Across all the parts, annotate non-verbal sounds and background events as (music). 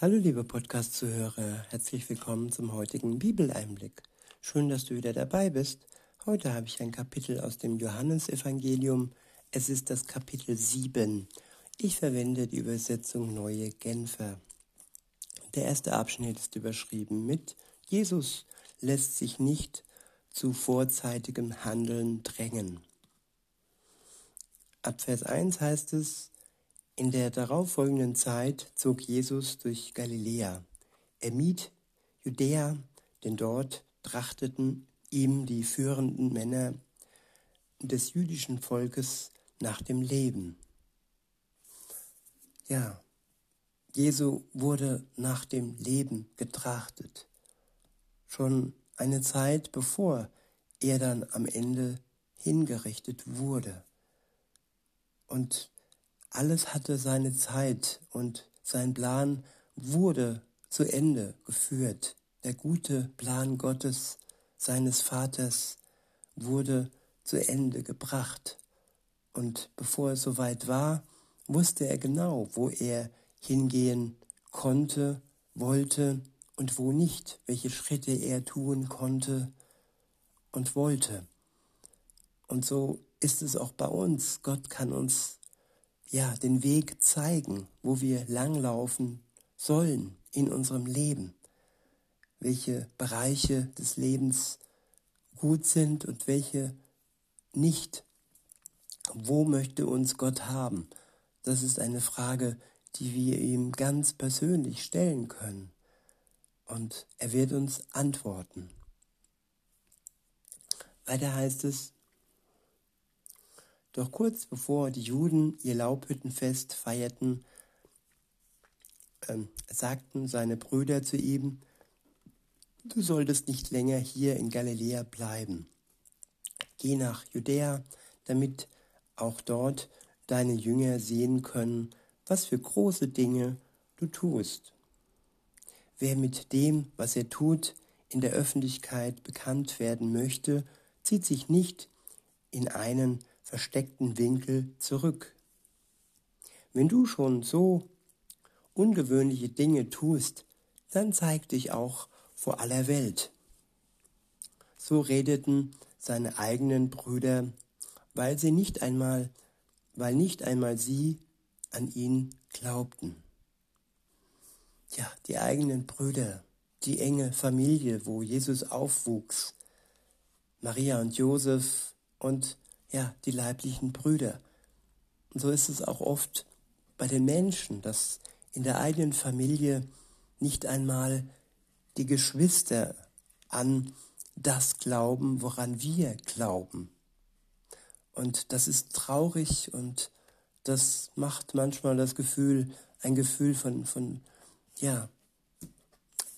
Hallo liebe Podcast-Zuhörer, herzlich willkommen zum heutigen Bibeleinblick. Schön, dass du wieder dabei bist. Heute habe ich ein Kapitel aus dem Johannesevangelium. Es ist das Kapitel 7. Ich verwende die Übersetzung Neue Genfer. Der erste Abschnitt ist überschrieben mit Jesus lässt sich nicht zu vorzeitigem Handeln drängen. Ab Vers 1 heißt es, in der darauffolgenden Zeit zog Jesus durch Galiläa. Er mied Judäa, denn dort trachteten ihm die führenden Männer des jüdischen Volkes nach dem Leben. Ja, Jesu wurde nach dem Leben getrachtet. Schon eine Zeit bevor er dann am Ende hingerichtet wurde. Und alles hatte seine Zeit und sein Plan wurde zu Ende geführt. Der gute Plan Gottes, seines Vaters, wurde zu Ende gebracht. Und bevor es soweit war, wusste er genau, wo er hingehen konnte, wollte und wo nicht, welche Schritte er tun konnte und wollte. Und so ist es auch bei uns. Gott kann uns ja, den Weg zeigen, wo wir langlaufen sollen in unserem Leben, welche Bereiche des Lebens gut sind und welche nicht. Wo möchte uns Gott haben? Das ist eine Frage, die wir ihm ganz persönlich stellen können. Und er wird uns antworten. Weiter heißt es, doch kurz bevor die Juden ihr Laubhüttenfest feierten, äh, sagten seine Brüder zu ihm, du solltest nicht länger hier in Galiläa bleiben. Geh nach Judäa, damit auch dort deine Jünger sehen können, was für große Dinge du tust. Wer mit dem, was er tut, in der Öffentlichkeit bekannt werden möchte, zieht sich nicht in einen versteckten Winkel zurück. Wenn du schon so ungewöhnliche Dinge tust, dann zeig dich auch vor aller Welt. So redeten seine eigenen Brüder, weil sie nicht einmal, weil nicht einmal sie an ihn glaubten. Ja, die eigenen Brüder, die enge Familie, wo Jesus aufwuchs, Maria und Josef und ja, die leiblichen Brüder. Und so ist es auch oft bei den Menschen, dass in der eigenen Familie nicht einmal die Geschwister an das glauben, woran wir glauben. Und das ist traurig und das macht manchmal das Gefühl, ein Gefühl von, von ja,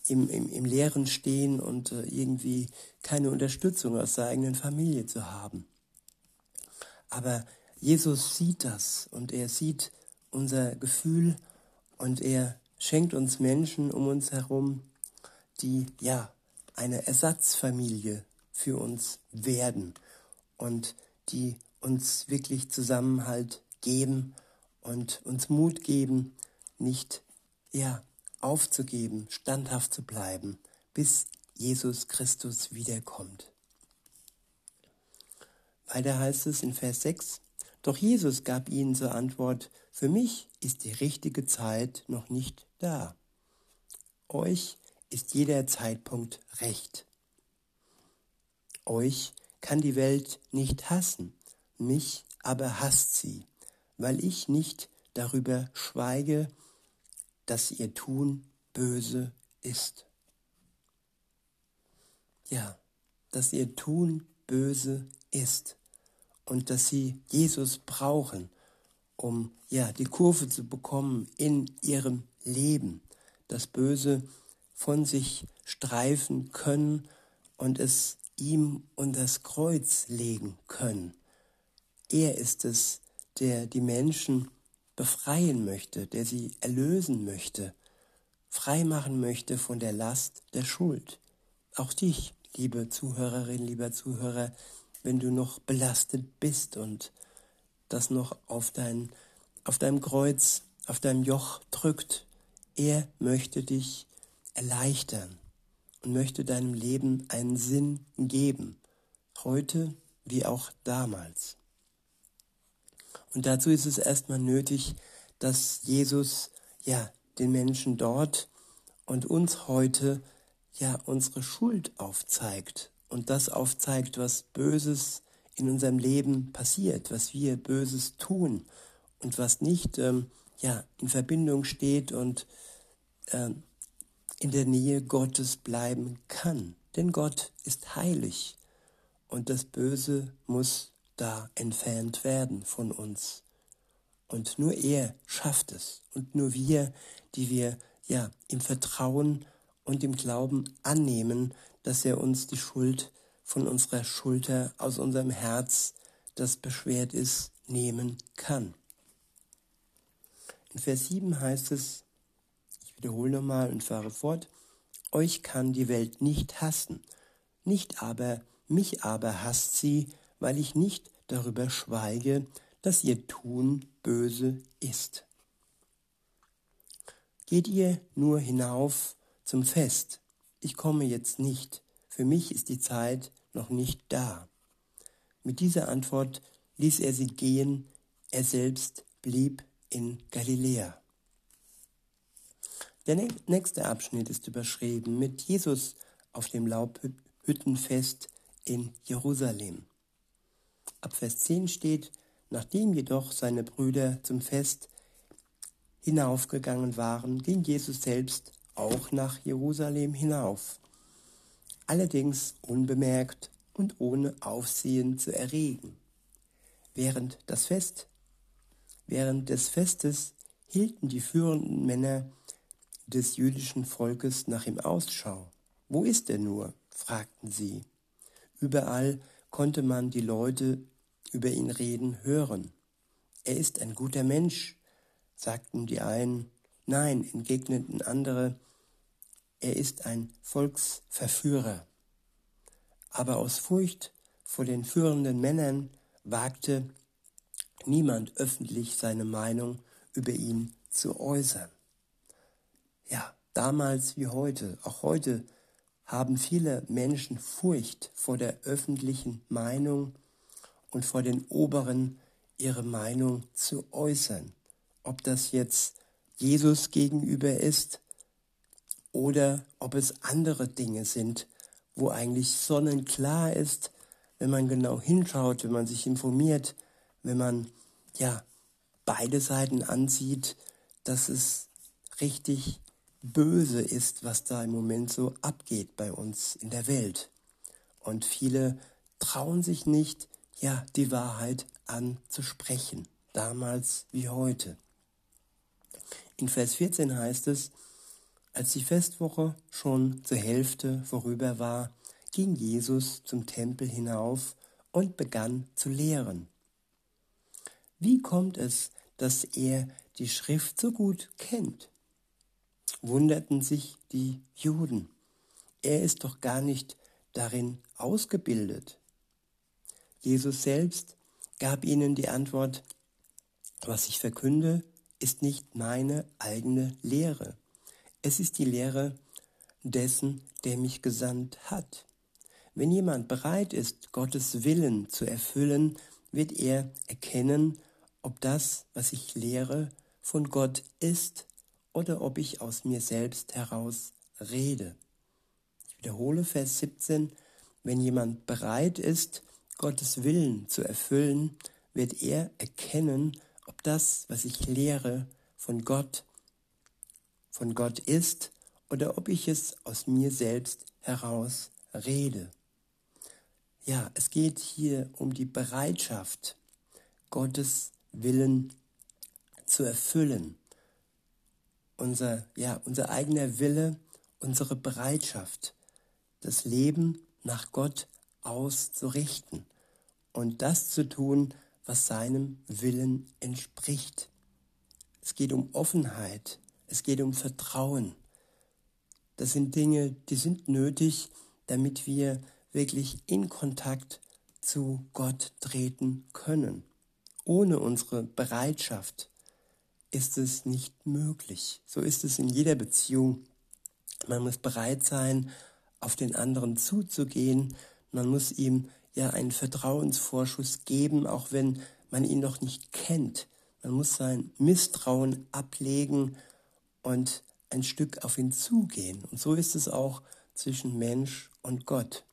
im, im, im Leeren stehen und äh, irgendwie keine Unterstützung aus der eigenen Familie zu haben. Aber Jesus sieht das und er sieht unser Gefühl und er schenkt uns Menschen um uns herum, die ja eine Ersatzfamilie für uns werden und die uns wirklich Zusammenhalt geben und uns Mut geben, nicht ja aufzugeben, standhaft zu bleiben, bis Jesus Christus wiederkommt. Weiter heißt es in Vers 6, doch Jesus gab ihnen zur Antwort, für mich ist die richtige Zeit noch nicht da. Euch ist jeder Zeitpunkt recht. Euch kann die Welt nicht hassen, mich aber hasst sie, weil ich nicht darüber schweige, dass ihr Tun böse ist. Ja, dass ihr Tun böse ist und dass sie Jesus brauchen, um ja die Kurve zu bekommen in ihrem Leben, das Böse von sich streifen können und es ihm unter das Kreuz legen können. Er ist es, der die Menschen befreien möchte, der sie erlösen möchte, freimachen möchte von der Last der Schuld. Auch dich, liebe Zuhörerin, lieber Zuhörer, wenn du noch belastet bist und das noch auf, dein, auf deinem Kreuz, auf deinem Joch drückt, Er möchte dich erleichtern und möchte deinem Leben einen Sinn geben, heute wie auch damals. Und dazu ist es erstmal nötig, dass Jesus ja den Menschen dort und uns heute ja unsere Schuld aufzeigt und das aufzeigt, was Böses in unserem Leben passiert, was wir Böses tun und was nicht ähm, ja in Verbindung steht und ähm, in der Nähe Gottes bleiben kann. Denn Gott ist heilig und das Böse muss da entfernt werden von uns. Und nur er schafft es und nur wir, die wir ja im Vertrauen und im Glauben annehmen, dass er uns die Schuld von unserer Schulter aus unserem Herz, das beschwert ist, nehmen kann. In Vers 7 heißt es, ich wiederhole nochmal und fahre fort, euch kann die Welt nicht hassen, nicht aber, mich aber hasst sie, weil ich nicht darüber schweige, dass ihr Tun böse ist. Geht ihr nur hinauf zum Fest, ich komme jetzt nicht, für mich ist die Zeit noch nicht da. Mit dieser Antwort ließ er sie gehen, er selbst blieb in Galiläa. Der nächste Abschnitt ist überschrieben mit Jesus auf dem Laubhüttenfest in Jerusalem. Ab Vers 10 steht, nachdem jedoch seine Brüder zum Fest hinaufgegangen waren, ging Jesus selbst auch nach Jerusalem hinauf, allerdings unbemerkt und ohne Aufsehen zu erregen. Während das Fest, während des Festes hielten die führenden Männer des jüdischen Volkes nach ihm Ausschau. Wo ist er nur? fragten sie. Überall konnte man die Leute über ihn reden hören. Er ist ein guter Mensch, sagten die einen. Nein, entgegneten andere, er ist ein Volksverführer. Aber aus Furcht vor den führenden Männern wagte niemand öffentlich seine Meinung über ihn zu äußern. Ja, damals wie heute, auch heute haben viele Menschen Furcht vor der öffentlichen Meinung und vor den Oberen ihre Meinung zu äußern. Ob das jetzt Jesus gegenüber ist oder ob es andere Dinge sind, wo eigentlich sonnenklar ist, wenn man genau hinschaut, wenn man sich informiert, wenn man ja beide Seiten ansieht, dass es richtig böse ist, was da im Moment so abgeht bei uns in der Welt. Und viele trauen sich nicht, ja, die Wahrheit anzusprechen, damals wie heute. In Vers 14 heißt es, als die Festwoche schon zur Hälfte vorüber war, ging Jesus zum Tempel hinauf und begann zu lehren. Wie kommt es, dass er die Schrift so gut kennt? wunderten sich die Juden. Er ist doch gar nicht darin ausgebildet. Jesus selbst gab ihnen die Antwort, was ich verkünde, ist nicht meine eigene Lehre. Es ist die Lehre dessen, der mich gesandt hat. Wenn jemand bereit ist, Gottes Willen zu erfüllen, wird er erkennen, ob das, was ich lehre, von Gott ist oder ob ich aus mir selbst heraus rede. Ich wiederhole Vers 17, wenn jemand bereit ist, Gottes Willen zu erfüllen, wird er erkennen, ob das, was ich lehre, von Gott, von Gott ist oder ob ich es aus mir selbst heraus rede. Ja, es geht hier um die Bereitschaft, Gottes Willen zu erfüllen unser, ja, unser eigener Wille, unsere Bereitschaft, das Leben nach Gott auszurichten und das zu tun, was seinem Willen entspricht. Es geht um Offenheit, es geht um Vertrauen. Das sind Dinge, die sind nötig, damit wir wirklich in Kontakt zu Gott treten können. Ohne unsere Bereitschaft ist es nicht möglich. So ist es in jeder Beziehung. Man muss bereit sein, auf den anderen zuzugehen. Man muss ihm ja einen Vertrauensvorschuss geben, auch wenn man ihn noch nicht kennt. Man muss sein Misstrauen ablegen und ein Stück auf ihn zugehen. Und so ist es auch zwischen Mensch und Gott.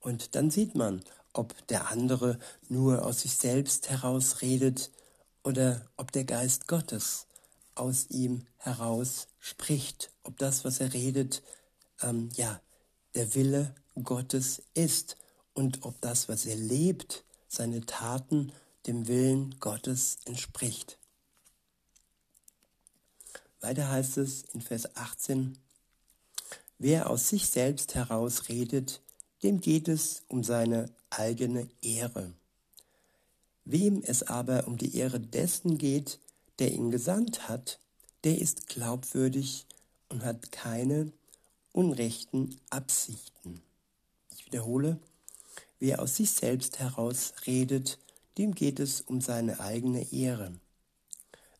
Und dann sieht man, ob der andere nur aus sich selbst heraus redet oder ob der Geist Gottes aus ihm heraus spricht, ob das, was er redet, ähm, ja, der Wille Gottes ist und ob das, was er lebt, seine Taten dem Willen Gottes entspricht. Weiter heißt es in Vers 18, wer aus sich selbst heraus redet, dem geht es um seine eigene Ehre. Wem es aber um die Ehre dessen geht, der ihn gesandt hat, der ist glaubwürdig und hat keine unrechten Absichten. Ich wiederhole, wer aus sich selbst heraus redet, dem geht es um seine eigene Ehre.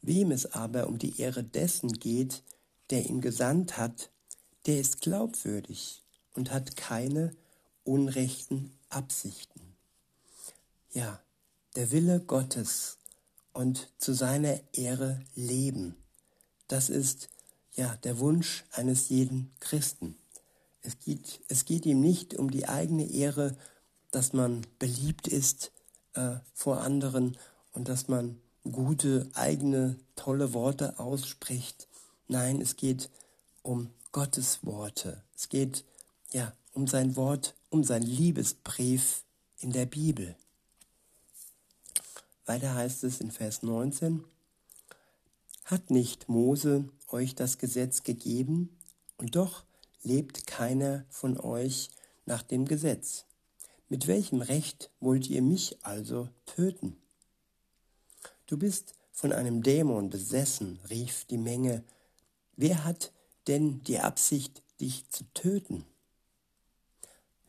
Wem es aber um die Ehre dessen geht, der ihn gesandt hat, der ist glaubwürdig und hat keine unrechten Absichten. Ja, der Wille Gottes und zu seiner Ehre leben, das ist ja der Wunsch eines jeden Christen. Es geht, es geht ihm nicht um die eigene Ehre, dass man beliebt ist äh, vor anderen und dass man gute, eigene, tolle Worte ausspricht. Nein, es geht um Gottes Worte. Es geht ja um sein Wort, um sein Liebesbrief in der Bibel. Weiter heißt es in Vers 19, hat nicht Mose euch das Gesetz gegeben, und doch lebt keiner von euch nach dem Gesetz. Mit welchem Recht wollt ihr mich also töten? Du bist von einem Dämon besessen, rief die Menge. Wer hat denn die Absicht, dich zu töten?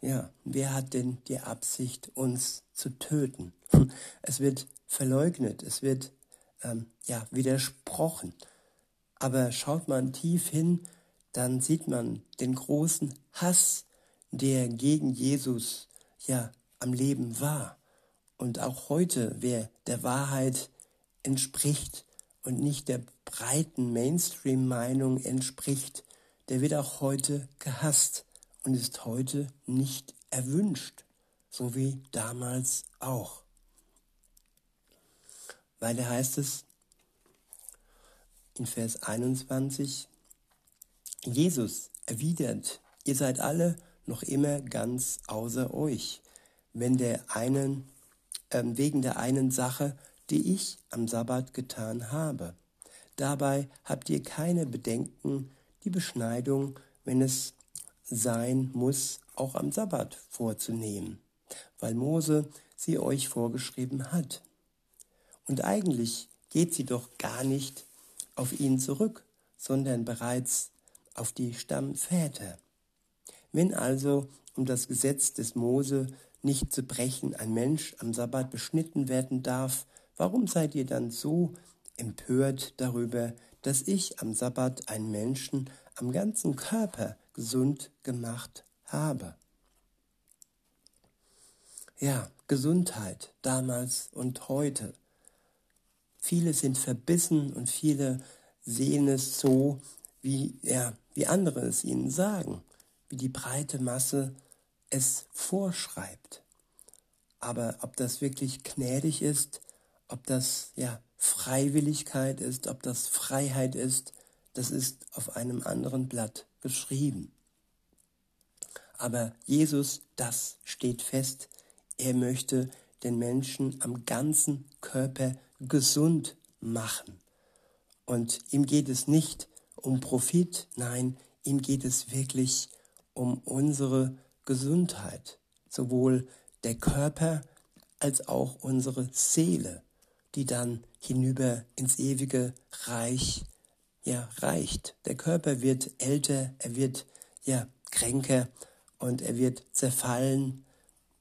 Ja, wer hat denn die Absicht, uns zu töten? (laughs) Es wird verleugnet, es wird ähm, ja, widersprochen. Aber schaut man tief hin, dann sieht man den großen Hass, der gegen Jesus ja am Leben war. Und auch heute, wer der Wahrheit entspricht und nicht der breiten Mainstream-Meinung entspricht, der wird auch heute gehasst und ist heute nicht erwünscht, so wie damals auch. Weiter heißt es in Vers 21, Jesus erwidert, ihr seid alle noch immer ganz außer euch, wenn der einen, äh, wegen der einen Sache, die ich am Sabbat getan habe. Dabei habt ihr keine Bedenken, die Beschneidung, wenn es sein muss, auch am Sabbat vorzunehmen, weil Mose sie euch vorgeschrieben hat. Und eigentlich geht sie doch gar nicht auf ihn zurück, sondern bereits auf die Stammväter. Wenn also, um das Gesetz des Mose nicht zu brechen, ein Mensch am Sabbat beschnitten werden darf, warum seid ihr dann so empört darüber, dass ich am Sabbat einen Menschen am ganzen Körper gesund gemacht habe? Ja, Gesundheit damals und heute Viele sind verbissen und viele sehen es so, wie, ja, wie andere es ihnen sagen, wie die breite Masse es vorschreibt. Aber ob das wirklich gnädig ist, ob das ja Freiwilligkeit ist, ob das Freiheit ist, das ist auf einem anderen Blatt geschrieben. Aber Jesus, das steht fest, er möchte den Menschen am ganzen Körper gesund machen. Und ihm geht es nicht um Profit, nein, ihm geht es wirklich um unsere Gesundheit, sowohl der Körper als auch unsere Seele, die dann hinüber ins ewige Reich ja reicht. Der Körper wird älter, er wird ja kränker und er wird zerfallen.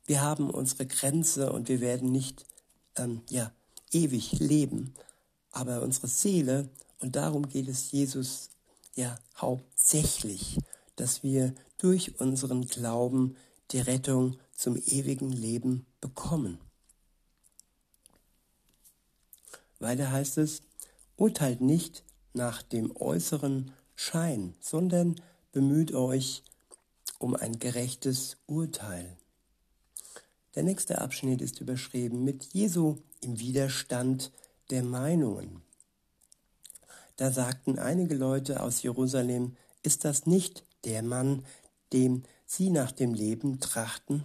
Wir haben unsere Grenze und wir werden nicht ähm, ja ewig leben. Aber unsere Seele, und darum geht es Jesus ja hauptsächlich, dass wir durch unseren Glauben die Rettung zum ewigen Leben bekommen. Weiter heißt es, urteilt nicht nach dem äußeren Schein, sondern bemüht euch um ein gerechtes Urteil. Der nächste Abschnitt ist überschrieben mit Jesu im Widerstand der Meinungen. Da sagten einige Leute aus Jerusalem, ist das nicht der Mann, dem sie nach dem Leben trachten?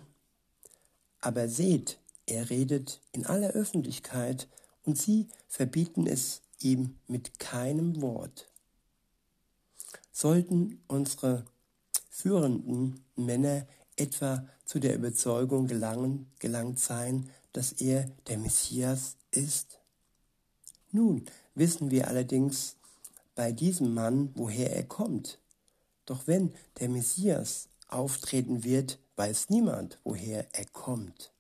Aber seht, er redet in aller Öffentlichkeit und sie verbieten es ihm mit keinem Wort. Sollten unsere führenden Männer etwa zu der Überzeugung gelangen, gelangt sein, dass er der Messias ist? Nun wissen wir allerdings bei diesem Mann, woher er kommt. Doch wenn der Messias auftreten wird, weiß niemand, woher er kommt.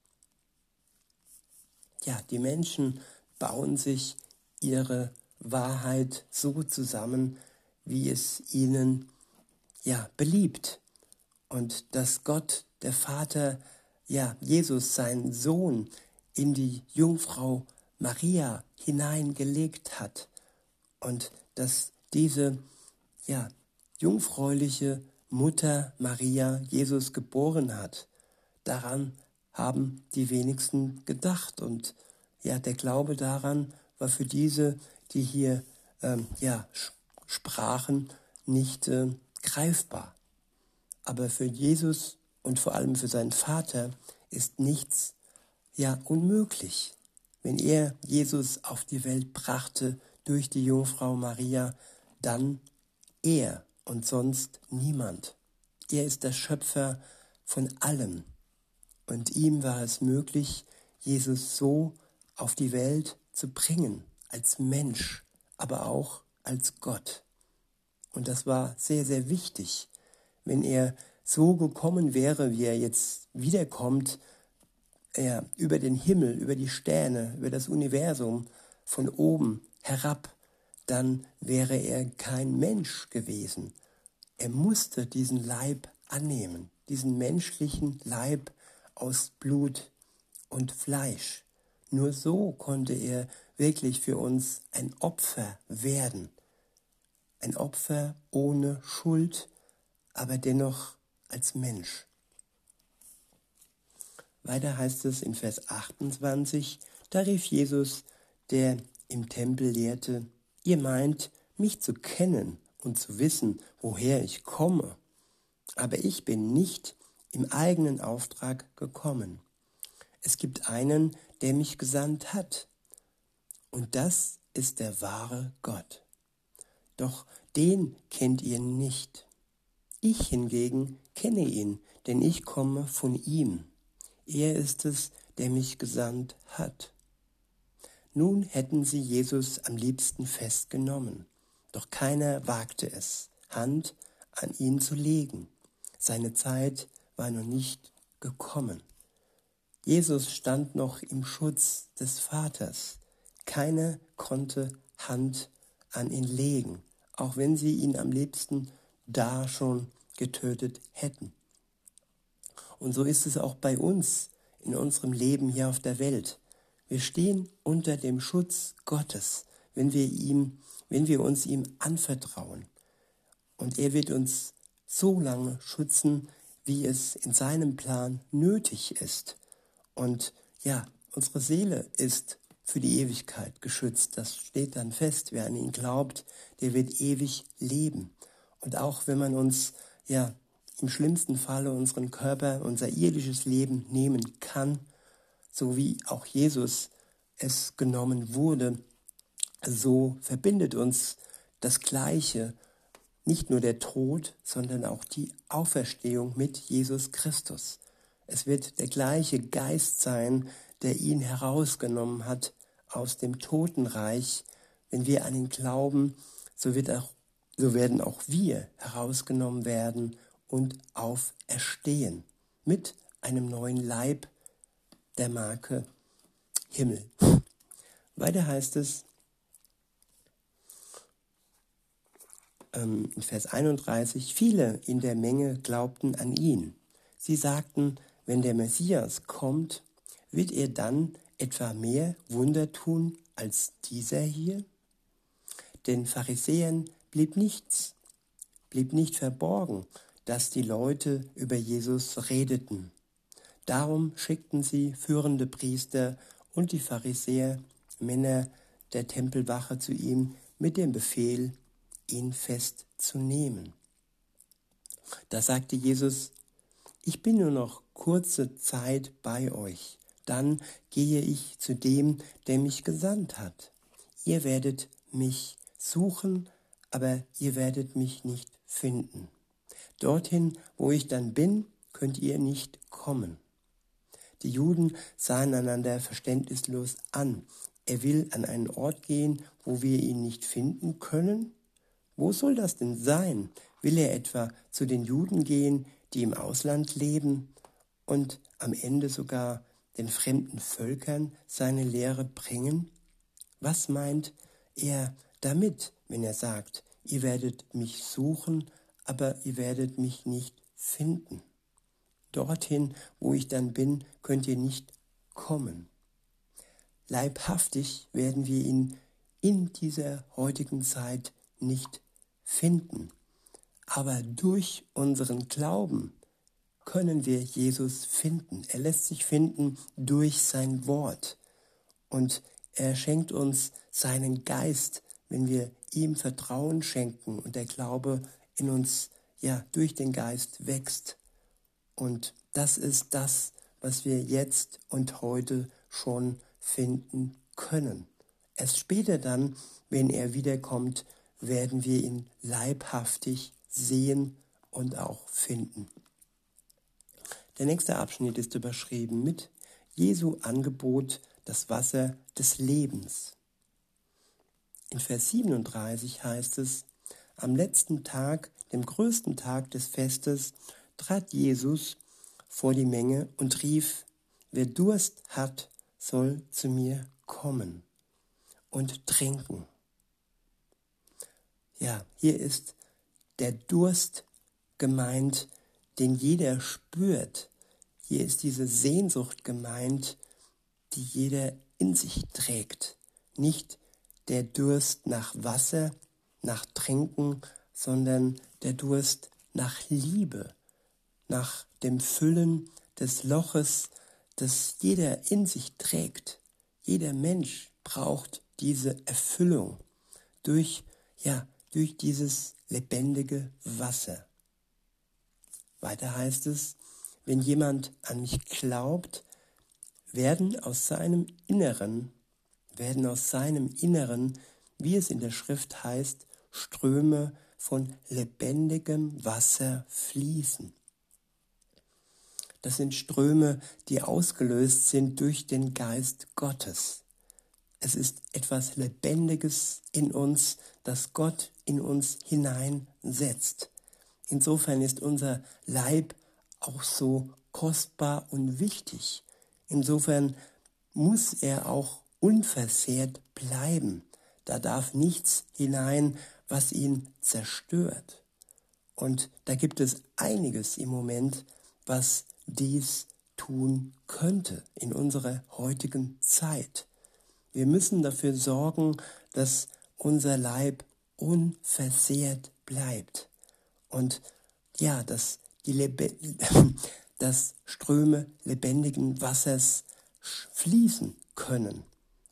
Ja, die Menschen bauen sich ihre Wahrheit so zusammen, wie es ihnen ja beliebt. Und dass Gott, der Vater, ja, Jesus, seinen Sohn, in die Jungfrau Maria hineingelegt hat. Und dass diese, ja, jungfräuliche Mutter Maria Jesus geboren hat. Daran haben die wenigsten gedacht. Und ja, der Glaube daran war für diese, die hier ähm, ja, sprachen, nicht äh, greifbar. Aber für Jesus und vor allem für seinen Vater ist nichts ja unmöglich. Wenn er Jesus auf die Welt brachte durch die Jungfrau Maria, dann er und sonst niemand. Er ist der Schöpfer von allem. Und ihm war es möglich, Jesus so auf die Welt zu bringen, als Mensch, aber auch als Gott. Und das war sehr, sehr wichtig. Wenn er so gekommen wäre, wie er jetzt wiederkommt, er über den Himmel, über die Sterne, über das Universum, von oben herab, dann wäre er kein Mensch gewesen. Er musste diesen Leib annehmen, diesen menschlichen Leib aus Blut und Fleisch. Nur so konnte er wirklich für uns ein Opfer werden. Ein Opfer ohne Schuld, aber dennoch als Mensch. Weiter heißt es in Vers 28, da rief Jesus, der im Tempel lehrte, ihr meint, mich zu kennen und zu wissen, woher ich komme. Aber ich bin nicht im eigenen Auftrag gekommen. Es gibt einen, der mich gesandt hat. Und das ist der wahre Gott. Doch den kennt ihr nicht. Ich hingegen kenne ihn, denn ich komme von ihm. Er ist es, der mich gesandt hat. Nun hätten sie Jesus am liebsten festgenommen, doch keiner wagte es, Hand an ihn zu legen. Seine Zeit war noch nicht gekommen. Jesus stand noch im Schutz des Vaters. Keiner konnte Hand an ihn legen, auch wenn sie ihn am liebsten da schon getötet hätten. Und so ist es auch bei uns in unserem Leben hier auf der Welt. Wir stehen unter dem Schutz Gottes, wenn wir ihm, wenn wir uns ihm anvertrauen. Und er wird uns so lange schützen, wie es in seinem Plan nötig ist. Und ja, unsere Seele ist für die Ewigkeit geschützt. Das steht dann fest. Wer an ihn glaubt, der wird ewig leben. Und auch wenn man uns ja im schlimmsten Falle unseren Körper, unser irdisches Leben nehmen kann, so wie auch Jesus es genommen wurde, so verbindet uns das Gleiche, nicht nur der Tod, sondern auch die Auferstehung mit Jesus Christus. Es wird der gleiche Geist sein, der ihn herausgenommen hat aus dem Totenreich. Wenn wir an ihn glauben, so, wird auch, so werden auch wir herausgenommen werden und auferstehen mit einem neuen Leib der Marke Himmel. Weiter heißt es ähm, in Vers 31, viele in der Menge glaubten an ihn. Sie sagten, wenn der Messias kommt, wird er dann etwa mehr Wunder tun als dieser hier? Den Pharisäern blieb nichts, blieb nicht verborgen, dass die Leute über Jesus redeten. Darum schickten sie führende Priester und die Pharisäer, Männer der Tempelwache zu ihm mit dem Befehl, ihn festzunehmen. Da sagte Jesus, ich bin nur noch kurze Zeit bei euch, dann gehe ich zu dem, der mich gesandt hat. Ihr werdet mich suchen, aber ihr werdet mich nicht finden. Dorthin, wo ich dann bin, könnt ihr nicht kommen. Die Juden sahen einander verständnislos an. Er will an einen Ort gehen, wo wir ihn nicht finden können? Wo soll das denn sein? Will er etwa zu den Juden gehen, die im Ausland leben und am Ende sogar den fremden Völkern seine Lehre bringen? Was meint er damit, wenn er sagt, ihr werdet mich suchen, aber ihr werdet mich nicht finden? Dorthin, wo ich dann bin, könnt ihr nicht kommen. Leibhaftig werden wir ihn in dieser heutigen Zeit nicht finden. Aber durch unseren Glauben können wir Jesus finden. Er lässt sich finden durch sein Wort. Und er schenkt uns seinen Geist, wenn wir ihm Vertrauen schenken und der Glaube in uns ja durch den Geist wächst. Und das ist das, was wir jetzt und heute schon finden können. Erst später dann, wenn er wiederkommt, werden wir ihn leibhaftig sehen und auch finden. Der nächste Abschnitt ist überschrieben mit Jesu Angebot, das Wasser des Lebens. In Vers 37 heißt es, am letzten Tag, dem größten Tag des Festes, trat Jesus vor die Menge und rief, wer Durst hat, soll zu mir kommen und trinken. Ja, hier ist der Durst gemeint, den jeder spürt. Hier ist diese Sehnsucht gemeint, die jeder in sich trägt. Nicht der Durst nach Wasser, nach Trinken, sondern der Durst nach Liebe, nach dem Füllen des Loches, das jeder in sich trägt. Jeder Mensch braucht diese Erfüllung durch, ja, durch dieses lebendige Wasser. Weiter heißt es, wenn jemand an mich glaubt, werden aus seinem Inneren, werden aus seinem Inneren, wie es in der Schrift heißt, Ströme von lebendigem Wasser fließen. Das sind Ströme, die ausgelöst sind durch den Geist Gottes. Es ist etwas Lebendiges in uns, das Gott in uns hineinsetzt. Insofern ist unser Leib auch so kostbar und wichtig. Insofern muss er auch unversehrt bleiben. Da darf nichts hinein, was ihn zerstört. Und da gibt es einiges im Moment, was dies tun könnte in unserer heutigen Zeit. Wir müssen dafür sorgen, dass unser Leib unversehrt bleibt und ja, dass, die Lebe (laughs) dass Ströme lebendigen Wassers fließen können.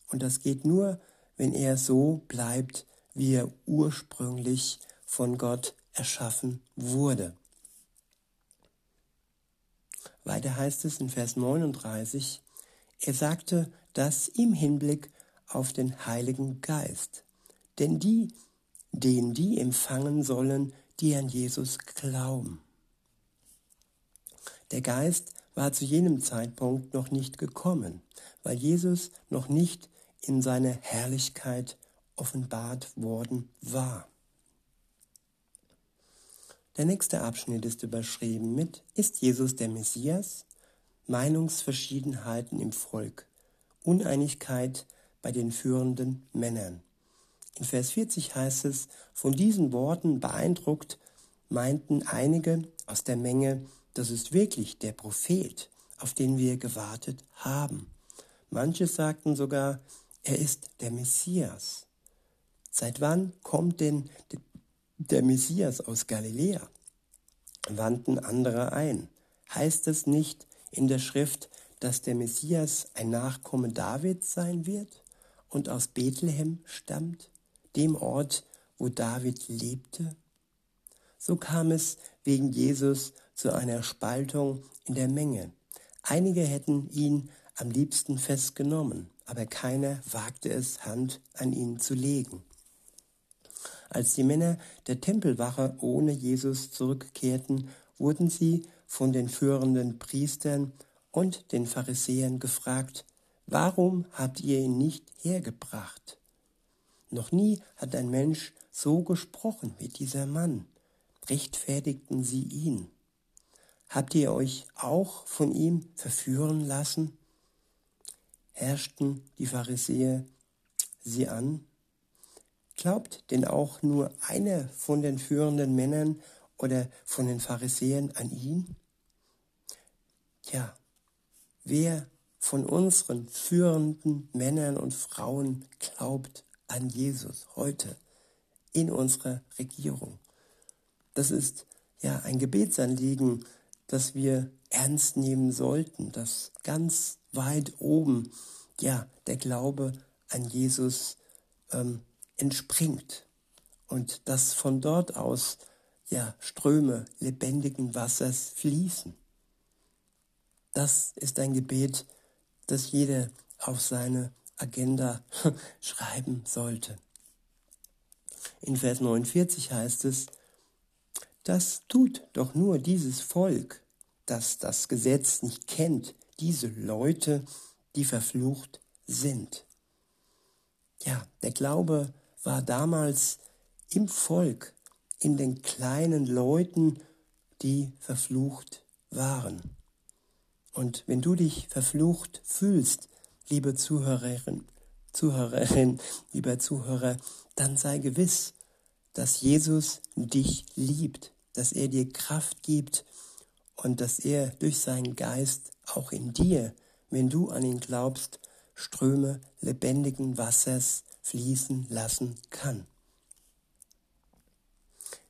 Und das geht nur, wenn er so bleibt, wie er ursprünglich von Gott erschaffen wurde. Weiter heißt es in Vers 39, er sagte das im Hinblick auf den Heiligen Geist. Denn die, den die empfangen sollen, die an Jesus glauben. Der Geist war zu jenem Zeitpunkt noch nicht gekommen, weil Jesus noch nicht in seine Herrlichkeit offenbart worden war. Der nächste Abschnitt ist überschrieben mit Ist Jesus der Messias? Meinungsverschiedenheiten im Volk, Uneinigkeit bei den führenden Männern. In Vers 40 heißt es, von diesen Worten beeindruckt meinten einige aus der Menge, das ist wirklich der Prophet, auf den wir gewartet haben. Manche sagten sogar, er ist der Messias. Seit wann kommt denn der Messias aus Galiläa? wandten andere ein. Heißt es nicht in der Schrift, dass der Messias ein Nachkomme Davids sein wird und aus Bethlehem stammt, dem Ort, wo David lebte? So kam es wegen Jesus zu einer Spaltung in der Menge. Einige hätten ihn am liebsten festgenommen, aber keiner wagte es, Hand an ihn zu legen. Als die Männer der Tempelwache ohne Jesus zurückkehrten, wurden sie von den führenden Priestern und den Pharisäern gefragt, warum habt ihr ihn nicht hergebracht? Noch nie hat ein Mensch so gesprochen wie dieser Mann. Rechtfertigten sie ihn. Habt ihr euch auch von ihm verführen lassen? Herrschten die Pharisäer sie an? Glaubt denn auch nur einer von den führenden Männern oder von den Pharisäern an ihn? Ja, wer von unseren führenden Männern und Frauen glaubt an Jesus heute in unserer Regierung? Das ist ja ein Gebetsanliegen, das wir ernst nehmen sollten, dass ganz weit oben ja der Glaube an Jesus ähm, entspringt und dass von dort aus ja Ströme lebendigen Wassers fließen. Das ist ein Gebet, das jeder auf seine Agenda (laughs) schreiben sollte. In Vers 49 heißt es, das tut doch nur dieses Volk, das das Gesetz nicht kennt, diese Leute, die verflucht sind. Ja, der Glaube war damals im Volk, in den kleinen Leuten, die verflucht waren. Und wenn du dich verflucht fühlst, liebe Zuhörerin, Zuhörerin, lieber Zuhörer, dann sei gewiss, dass Jesus dich liebt, dass er dir Kraft gibt und dass er durch seinen Geist auch in dir, wenn du an ihn glaubst, Ströme lebendigen Wassers fließen lassen kann.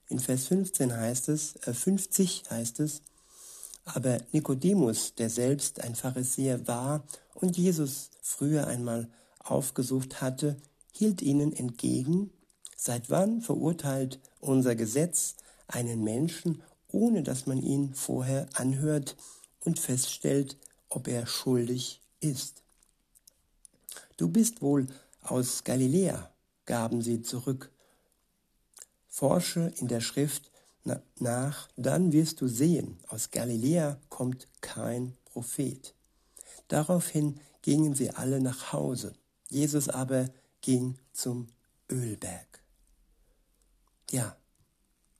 In Vers 15 heißt es, äh 50 heißt es, aber Nikodemus, der selbst ein Pharisäer war und Jesus früher einmal aufgesucht hatte, hielt ihnen entgegen, seit wann verurteilt unser Gesetz einen Menschen, ohne dass man ihn vorher anhört und feststellt, ob er schuldig ist. Du bist wohl aus Galiläa, gaben sie zurück. Forsche in der Schrift nach, dann wirst du sehen, aus Galiläa kommt kein Prophet. Daraufhin gingen sie alle nach Hause. Jesus aber ging zum Ölberg. Ja,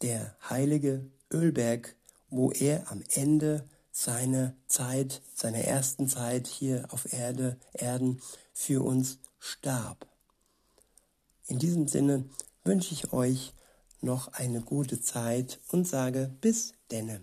der heilige Ölberg, wo er am Ende seiner Zeit, seiner ersten Zeit hier auf Erde, Erden für uns starb. In diesem Sinne wünsche ich euch noch eine gute Zeit und sage bis denne.